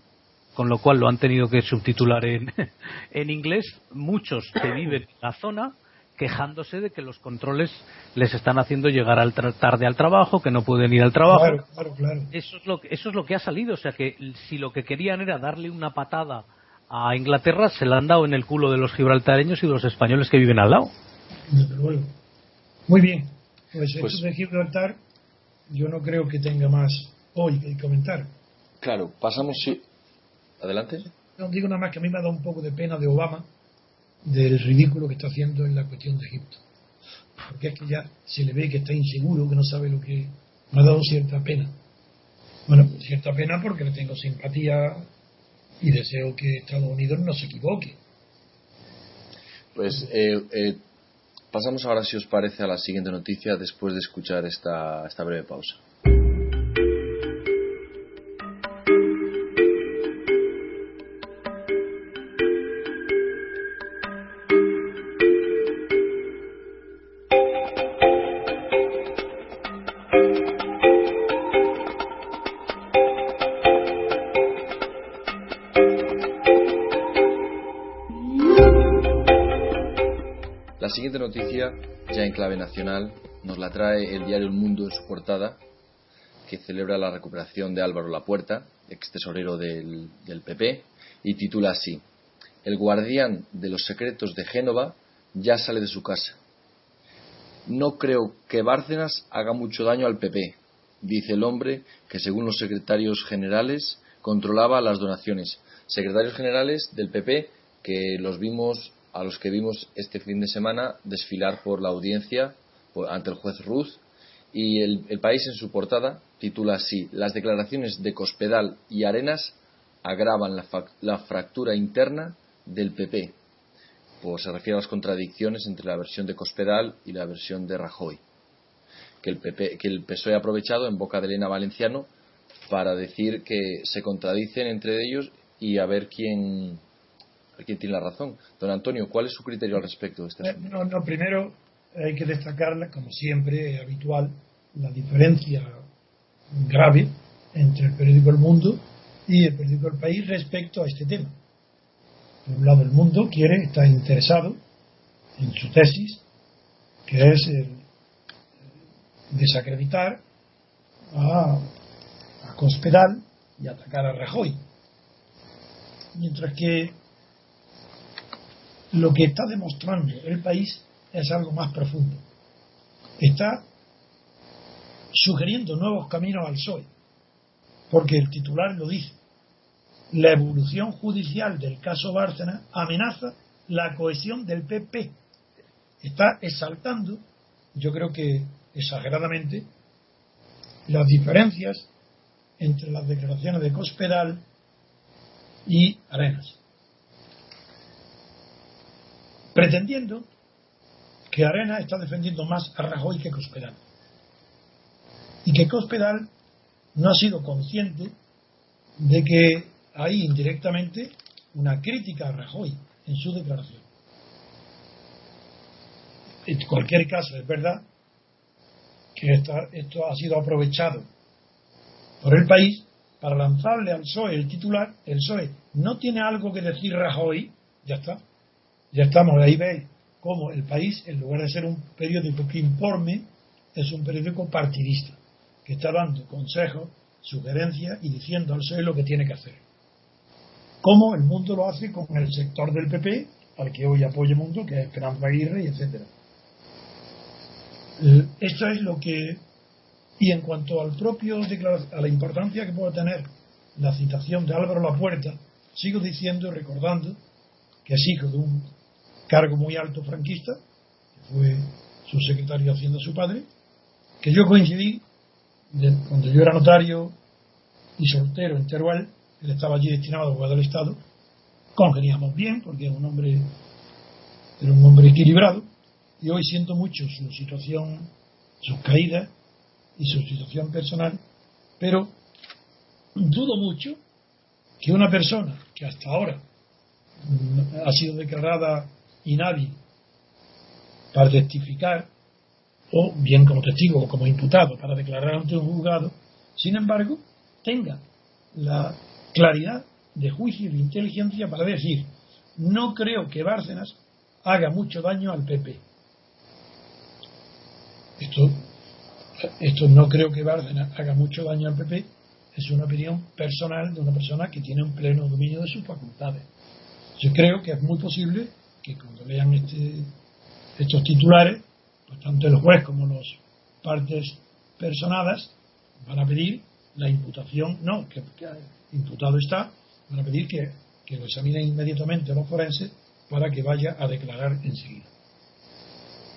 con lo cual lo han tenido que subtitular en, en inglés. Muchos que viven en la zona quejándose de que los controles les están haciendo llegar al tra- tarde al trabajo, que no pueden ir al trabajo. claro, claro, claro. Eso es, lo, que- eso es lo que ha salido. O sea que si lo que querían era darle una patada a Inglaterra, se la han dado en el culo de los gibraltareños y de los españoles que viven al lado. Desde luego. Muy bien, pues, Pues- esto de Gibraltar yo no creo que tenga más hoy que comentar. Claro, pasamos. si- Adelante. No digo nada más que a mí me ha dado un poco de pena de Obama del ridículo que está haciendo en la cuestión de Egipto. Porque es que ya se le ve que está inseguro, que no sabe lo que. Me ha dado cierta pena. Bueno, cierta pena porque le tengo simpatía y deseo que Estados Unidos no se equivoque. Pues eh, eh, pasamos ahora, si os parece, a la siguiente noticia después de escuchar esta, esta breve pausa. Noticia, ya en clave nacional, nos la trae el diario El Mundo en su portada, que celebra la recuperación de Álvaro Lapuerta, ex tesorero del, del PP, y titula así: El guardián de los secretos de Génova ya sale de su casa. No creo que Bárcenas haga mucho daño al PP. dice el hombre que según los secretarios generales controlaba las donaciones. Secretarios generales del PP que los vimos a los que vimos este fin de semana desfilar por la audiencia ante el juez Ruth y el, país en su portada titula así las declaraciones de Cospedal y Arenas agravan la, fractura interna del PP pues se refiere a las contradicciones entre la versión de Cospedal y la versión de Rajoy que el, PP, que el PSOE ha aprovechado en boca de Elena Valenciano para decir que se contradicen entre ellos y a ver quién, quién tiene la razón. Don Antonio, ¿cuál es su criterio al respecto de este eh, No, no, primero hay que destacar, como siempre, habitual, la diferencia grave entre el periódico El Mundo y el periódico El País respecto a este tema. Por un lado, El Mundo quiere, está interesado en su tesis, que es desacreditar a, a Cospedal y atacar a Rajoy. Mientras que lo que está demostrando el país es algo más profundo. Está sugiriendo nuevos caminos al PSOE, porque el titular lo dice. La evolución judicial del caso Bárcena amenaza la cohesión del PP. Está exaltando, yo creo que exageradamente, las diferencias entre las declaraciones de Cospedal y Arenas. Pretendiendo que Arena está defendiendo más a Rajoy que Cospedal. Y que Cospedal no ha sido consciente de que hay indirectamente una crítica a Rajoy en su declaración. En cualquier caso, es verdad que esto ha sido aprovechado por el país para lanzarle al PSOE el titular. El PSOE no tiene algo que decir Rajoy, ya está. Ya estamos, ahí veis cómo el país, en lugar de ser un periódico que informe, es un periódico partidista, que está dando consejos, sugerencias y diciendo al PSOE lo que tiene que hacer. Como el mundo lo hace con el sector del PP, al que hoy apoya el mundo, que es Esperanza Aguirre, y etcétera. Esto es lo que. Y en cuanto al propio a la importancia que puede tener la citación de Álvaro Lapuerta, sigo diciendo y recordando que es hijo de un cargo muy alto franquista, que fue su secretario haciendo su padre, que yo coincidí cuando yo era notario y soltero en Teruel, él estaba allí destinado a abogado del Estado, congeniamos bien porque era un hombre era un hombre equilibrado y hoy siento mucho su situación, sus caídas y su situación personal, pero dudo mucho que una persona que hasta ahora ha sido declarada inhábil para testificar, o bien como testigo o como imputado para declarar ante un juzgado, sin embargo, tenga la claridad de juicio y de inteligencia para decir, no creo que Bárcenas haga mucho daño al PP. Esto, esto no creo que Bárcenas haga mucho daño al PP, es una opinión personal de una persona que tiene un pleno dominio de sus facultades. Yo creo que es muy posible que cuando lean este, estos titulares, pues tanto el juez como las partes personadas van a pedir la imputación, no, que, imputado está, van a pedir que, que lo examinen inmediatamente los forenses para que vaya a declarar enseguida.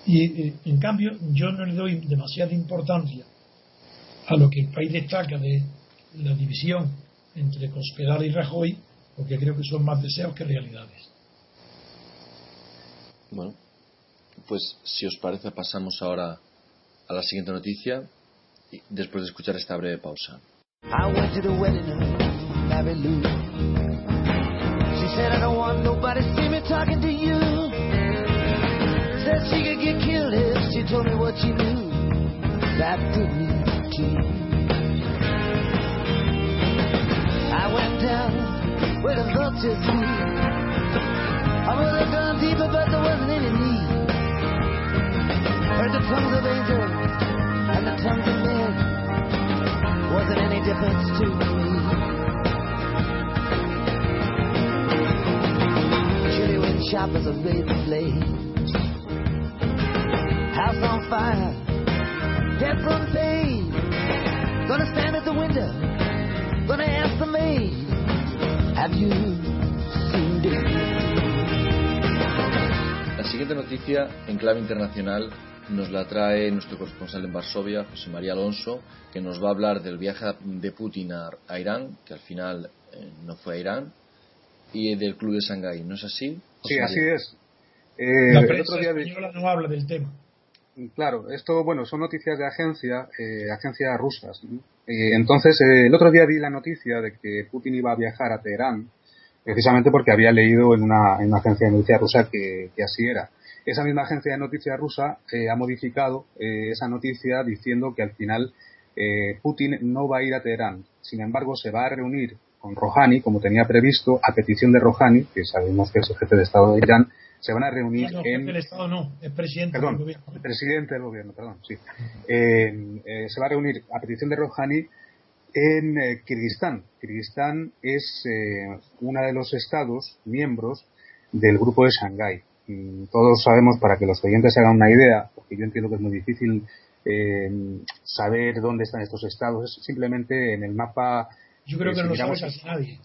Y eh, en cambio, yo no le doy demasiada importancia a lo que el país destaca de la división entre Cospedal y Rajoy, porque creo que son más deseos que realidades. Bueno, pues si os parece pasamos ahora a la siguiente noticia después de escuchar esta breve pausa. I went down vultures flew. I would have gone deeper, but there wasn't any need. Heard the tongues of angels and the tongues of men. Wasn't any difference to me. Chilly wind choppers of blazing flames. House on fire, death from pain. Gonna stand at the window, gonna ask the maid, have you seen La siguiente noticia en clave internacional nos la trae nuestro corresponsal en Varsovia, José María Alonso, que nos va a hablar del viaje de Putin a, Irán, que al final eh, no fue a Irán, y del Club de Shanghái. ¿No es así? sí, así es. Eh, la prensa española no habla del tema. Claro, esto, bueno, son noticias de agencia, eh, agencias rusas. Eh, entonces, el otro día vi la noticia de que Putin iba a viajar a Teherán, precisamente porque había leído en una, en una agencia de noticias rusa que, que así era. Esa misma agencia de noticias rusa ha modificado esa noticia diciendo que al final Putin no va a ir a Teherán. Sin embargo, se va a reunir con Rouhani, como tenía previsto, a petición de Rouhani, que sabemos que es el jefe de Estado de Irán, se van a reunir en... el Estado no, es presidente del gobierno. El presidente del gobierno, perdón, sí. Eh, eh, se va a reunir a petición de Rouhani en eh, Kirguistán. Kirguistán es uno de los estados miembros del grupo de Shanghái. Todos sabemos, para que los oyentes se hagan una idea, porque yo entiendo que es muy difícil saber dónde están estos estados, es simplemente en el mapa yo creo que no lo sabe casi nadie.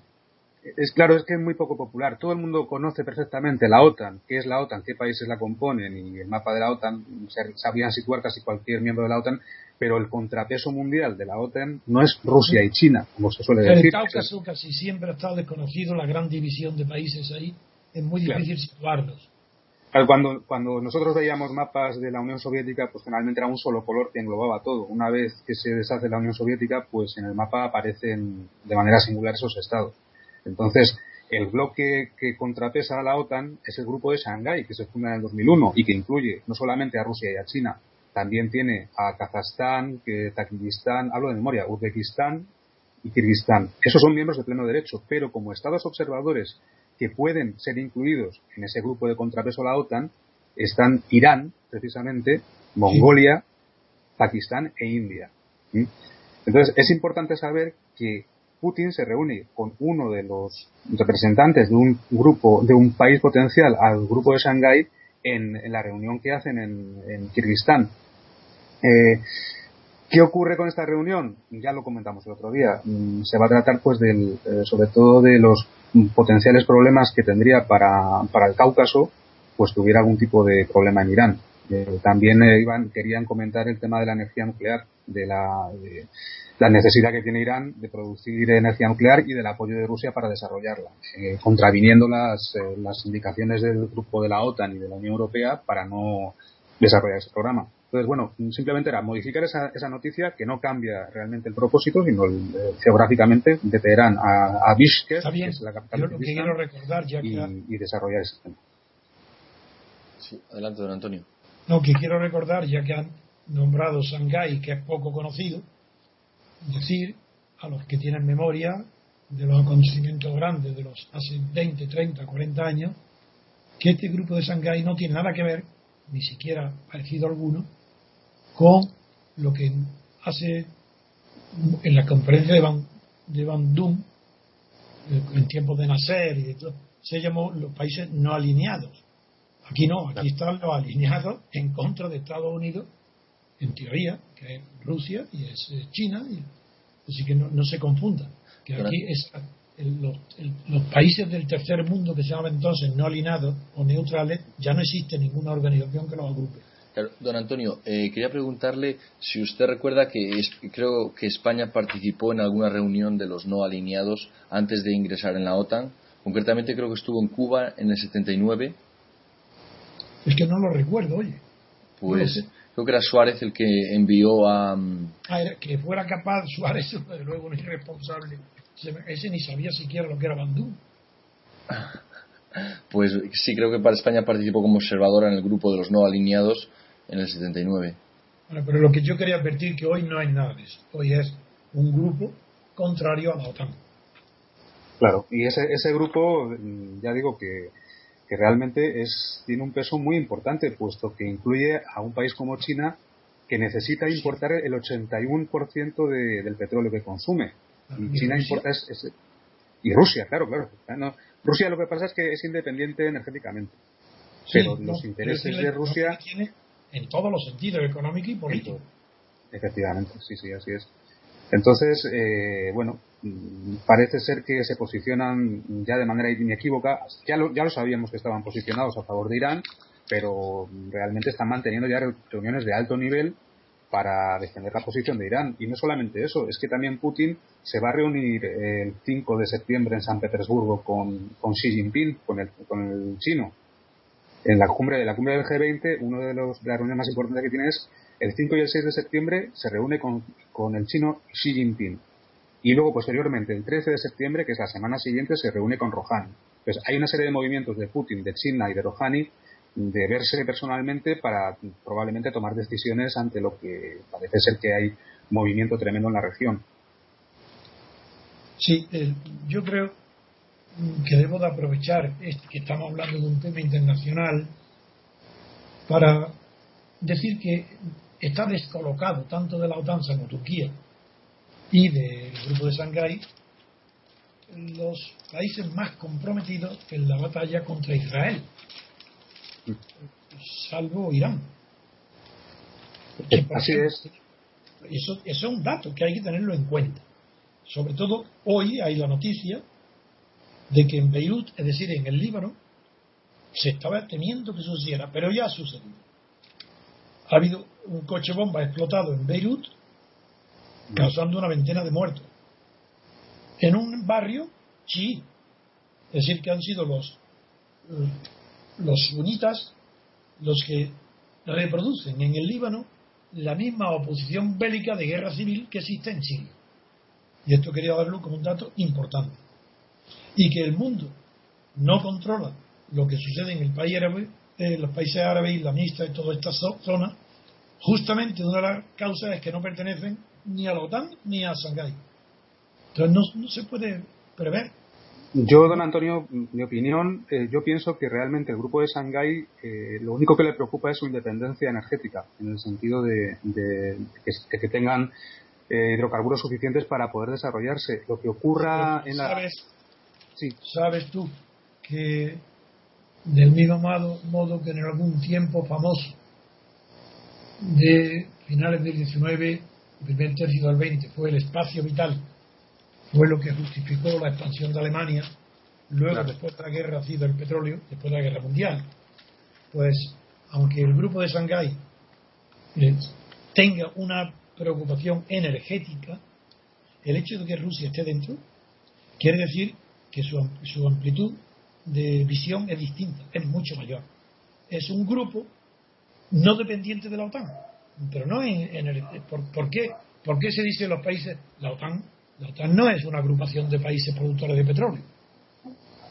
Es claro, es que es muy poco popular. Todo el mundo conoce perfectamente la OTAN, qué es la OTAN, qué países la componen y el mapa de la OTAN. Sabían situar casi cualquier miembro de la OTAN, pero el contrapeso mundial de la OTAN no es Rusia y China, como se suele decir. El Cáucaso casi siempre ha estado desconocido, la gran división de países ahí. Es muy difícil situarlos. Cuando, cuando nosotros veíamos mapas de la Unión Soviética, pues generalmente era un solo color que englobaba todo. Una vez que se deshace la Unión Soviética, pues en el mapa aparecen de manera singular esos estados. Entonces, el bloque que contrapesa a la OTAN es el grupo de Shanghái, que se funda en el 2001 y que incluye no solamente a Rusia y a China, también tiene a Kazajstán, que, Tajikistán, hablo de memoria, Uzbekistán y Kirguistán. Esos son miembros de pleno derecho, pero como estados observadores que pueden ser incluidos en ese grupo de contrapeso a la OTAN están Irán, precisamente, Mongolia, Pakistán e India. Entonces, es importante saber que Putin se reúne con uno de los representantes de un grupo, de un país potencial al grupo de Shanghái en, la reunión que hacen en, Kirguistán. Eh, ¿Qué ocurre con esta reunión? Ya lo comentamos el otro día. Mm, se va a tratar, pues, del, eh, sobre todo de los potenciales problemas que tendría para, para el Cáucaso, pues tuviera algún tipo de problema en Irán. Eh, también eh, iban, querían comentar el tema de la energía nuclear, de la, la necesidad que tiene Irán de producir energía nuclear y del apoyo de Rusia para desarrollarla, eh, contraviniendo las, las indicaciones del grupo de la OTAN y de la Unión Europea para no desarrollar ese programa. Entonces, bueno, simplemente era modificar esa, esa noticia que no cambia realmente el propósito, sino eh, geográficamente de Teherán a, a Bishkek, que es la capital de quiero recordar ya y, desarrollar ese tema. Sí, adelante, don Antonio. No, que quiero recordar, ya que han nombrado Shanghái, que es poco conocido, decir a los que tienen memoria de los acontecimientos grandes de los hace 20, 30, 40 años, que este grupo de Shanghái no tiene nada que ver, ni siquiera parecido alguno, con lo que hace en la conferencia de, Van, de Bandung, eh, en tiempos de Nasser y de todo, se llamó los países no alineados. Aquí no, aquí están los alineados en contra de Estados Unidos, en teoría, que es Rusia y es eh, China, y, así que no, se confunda, que aquí es los, los, países del tercer mundo que se llaman entonces no alineados o neutrales, ya no existe ninguna organización que los agrupe don Antonio, eh, quería preguntarle si usted recuerda que creo que España participó en alguna reunión de los no alineados antes de ingresar en la OTAN. Concretamente creo que estuvo en Cuba en el 79. Es que no lo recuerdo, oye. Pues creo que era Suárez el que envió a... Mm, ah, que fuera capaz Suárez, luego un irresponsable. Ese ni sabía siquiera lo que era Bandú. Pues sí, creo que para España participó como observadora en el grupo de los no alineados en el 79. Bueno, pero lo que yo quería advertir que hoy no hay nada de eso. Hoy es un grupo contrario a la OTAN. Claro, y ese, ese grupo, mm, ya digo que, que realmente es, tiene un peso muy importante, puesto que incluye a un país como China que necesita importar el 81% de, del petróleo que consume. Y, China importa ese, y Rusia, claro, claro. Rusia lo que pasa es que es independiente energéticamente. pero los intereses de Rusia en todos los sentidos, económico y político. Efectivamente, sí, sí, así es. Entonces, eh, bueno, mm, parece ser que se posicionan ya de manera inequívoca. Ya lo, ya lo sabíamos que estaban posicionados a favor de Irán, pero realmente están manteniendo ya reuniones de alto nivel para defender la posición de Irán. Y no solamente eso, es que también Putin se va a reunir el 5 de septiembre en San Petersburgo con, con Xi Jinping, con el, con el chino. En la cumbre, de la cumbre del G20, uno de, los, de las reuniones más importantes que tiene es el 5 y el 6 de septiembre se reúne con, con el chino Xi Jinping. Y luego, posteriormente, el 13 de septiembre, que es la semana siguiente, se reúne con Rouhani. Entonces, hay una serie de movimientos de Putin, de China y de Rouhani de verse personalmente para probablemente tomar decisiones ante lo que parece ser que hay movimiento tremendo en la región. Sí, eh, yo creo que debo de aprovechar este, que estamos hablando de un tema internacional para decir que está descolocado tanto de la OTAN como Turquía y del grupo de Shanghái los países más comprometidos en la batalla contra Israel, salvo Irán. Así es. Eso, eso es un dato que hay que tenerlo en cuenta. Sobre todo hoy hay la noticia de que en Beirut, es decir, en el Líbano, se estaba temiendo que sucediera, pero ya ha sucedido. Ha habido un coche bomba explotado en Beirut, causando una veintena de muertos. En un barrio sí, Es decir, que han sido los, los sunitas los que reproducen en el Líbano la misma oposición bélica de guerra civil que existe en Siria. Y esto quería darlo como un dato importante. Y que el mundo no controla lo que sucede en el país árabe, en eh, los países árabes islamistas y toda esta zona, justamente una de las causas es que no pertenecen ni a la OTAN ni a Shanghái. Entonces no, se puede prever. Yo, don Antonio, mi opinión, eh, yo pienso que realmente el grupo de Shanghái eh, lo único que le preocupa es su independencia energética, en el sentido de, que, que, tengan eh, hidrocarburos suficientes para poder desarrollarse. Lo que ocurra en la. ¿Sabes, sí. ¿Sabes tú que del mismo modo, modo que en algún tiempo famoso de finales del 19, primer tercio del 20, fue el espacio vital, fue lo que justificó la expansión de Alemania, luego después de la guerra ha sido el petróleo, después de la guerra mundial. Pues, aunque el grupo de Shanghái eh, tenga una preocupación energética, el hecho de que Rusia esté dentro quiere decir que su, su amplitud de visión es distinta, es mucho mayor. Es un grupo no dependiente de la OTAN. Pero no en, el, ¿por, qué? ¿Por qué se dice los países, la OTAN? La OTAN no es una agrupación de países productores de petróleo.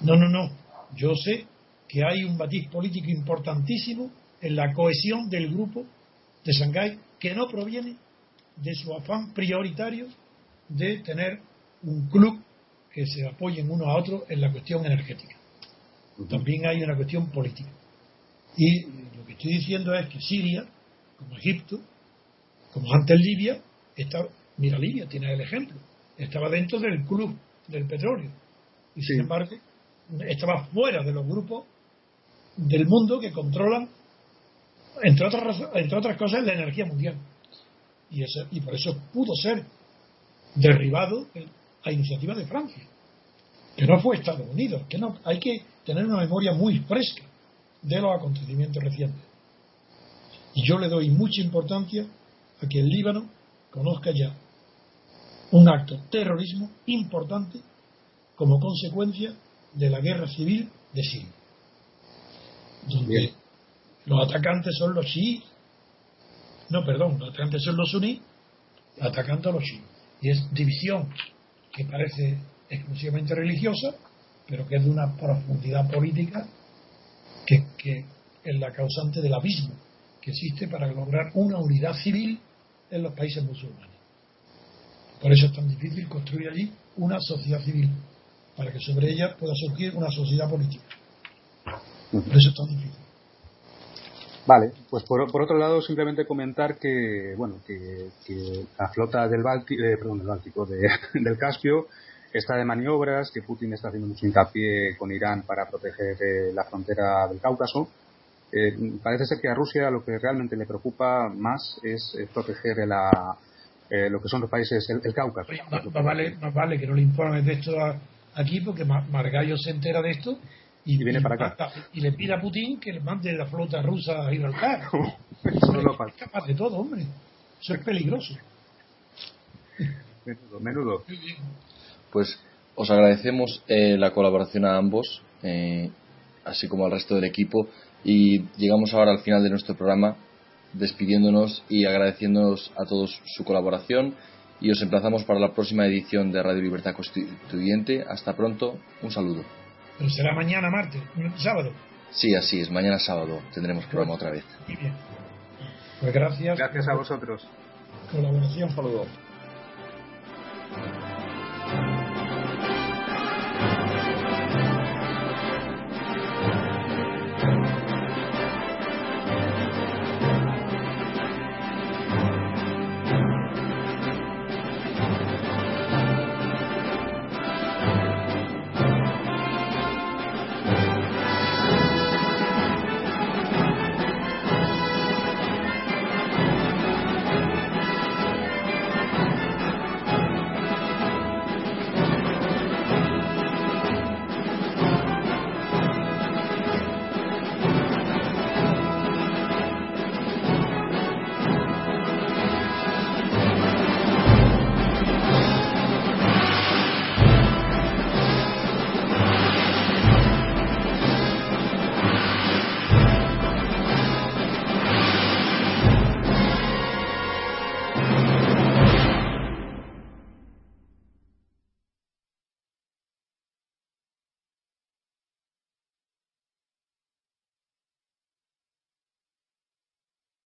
No, no, no. Yo sé que hay un matiz político importantísimo en la cohesión del grupo de Shanghái que no proviene de su afán prioritario de tener un club que se apoyen uno a otro en la cuestión energética. También hay una cuestión política. Y lo que estoy diciendo es que Siria, como Egipto, como antes Libia, está, mira Libia, tiene el ejemplo, estaba dentro del club del petróleo. Y sin embargo, estaba fuera de los grupos del mundo que controlan, entre otras, entre otras cosas, la energía mundial. Y, eso, y por eso pudo ser derribado a iniciativa de Francia, que no fue Estados Unidos, que no hay que tener una memoria muy fresca de los acontecimientos recientes. Y yo le doy mucha importancia a que el Líbano conozca ya un acto de terrorismo importante como consecuencia de la guerra civil de Siria, donde los atacantes son los chiíes, no, perdón, los atacantes son los suníes atacando a los chiíes. Y es división que parece exclusivamente religiosa, pero que es de una profundidad política que, es la causante del abismo que existe para lograr una unidad civil en los países musulmanes. Por eso es tan difícil construir allí una sociedad civil, para que sobre ella pueda surgir una sociedad política. Por eso es tan difícil. Vale, pues por, otro lado simplemente comentar que bueno que, la flota del Báltico, eh, perdón, del, Báltico del Caspio está de maniobras, que Putin está haciendo mucho hincapié con Irán para proteger eh, la frontera del Cáucaso. Eh, parece ser que a Rusia lo que realmente le preocupa más es, proteger la, eh, lo que son los países, el, el Cáucaso. Oye, más, más vale, más vale que no le informes de esto a- aquí porque Ma- Margallo se entera de esto y, Y viene para acá. mata- y le pide a Putin que le mande la flota rusa a Gibraltar. Eso no es capaz de todo, hombre. Eso es peligroso. Menudo, menudo. Pues os agradecemos eh, la colaboración a ambos, eh, así como al resto del equipo, y llegamos ahora al final de nuestro programa despidiéndonos y agradeciéndonos a todos su colaboración y os emplazamos para la próxima edición de Radio Libertad Constituyente. Hasta pronto, un saludo. Pero será mañana, martes, sábado. Sí, así es, mañana sábado tendremos programa otra vez. Muy bien. Pues gracias. Gracias a vosotros. Colaboración. Un saludo.